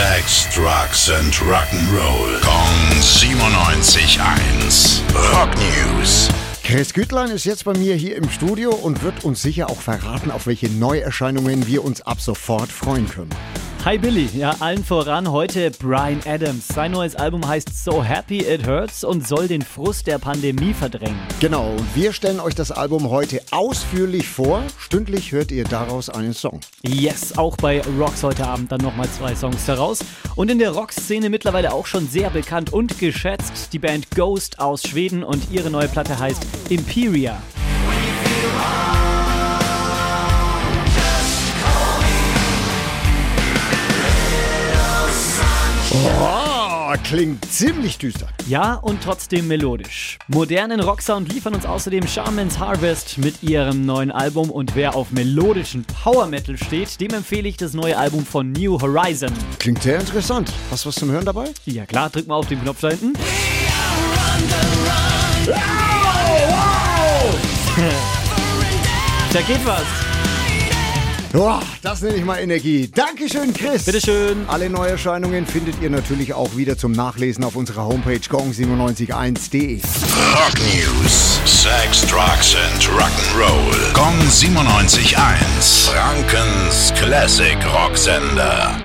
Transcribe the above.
Sex, Drugs and Rock'n'Roll. Kong 97.1. Rock News. Chris Gütlein ist jetzt bei mir hier im Studio und wird uns sicher auch verraten, auf welche Neuerscheinungen wir uns ab sofort freuen können. Hi Billy, ja, allen voran heute Brian Adams. Sein neues Album heißt So Happy It Hurts und soll den Frust der Pandemie verdrängen. Genau, und wir stellen euch das Album heute ausführlich vor. Stündlich hört ihr daraus einen Song. Yes, auch bei Rocks heute Abend dann nochmal zwei Songs heraus. Und in der Rockszene mittlerweile auch schon sehr bekannt und geschätzt. Die Band Ghost aus Schweden und ihre neue Platte heißt Imperia. Oh, klingt ziemlich düster. Ja, und trotzdem melodisch. Modernen Rocksound liefern uns außerdem Shaman's Harvest mit ihrem neuen Album und wer auf melodischen Power Metal steht, dem empfehle ich das neue Album von New Horizon. Klingt sehr interessant. Hast du was zum Hören dabei? Ja klar, drück mal auf den Knopf da hinten. da geht was. Oh, das nenne ich mal Energie. Dankeschön, Chris. Bitteschön. Alle Neuerscheinungen findet ihr natürlich auch wieder zum Nachlesen auf unserer Homepage gong971.de. Rock News. Sex, Drugs and Rock'n'Roll. Kong 97.1. Frankens Classic Rocksender.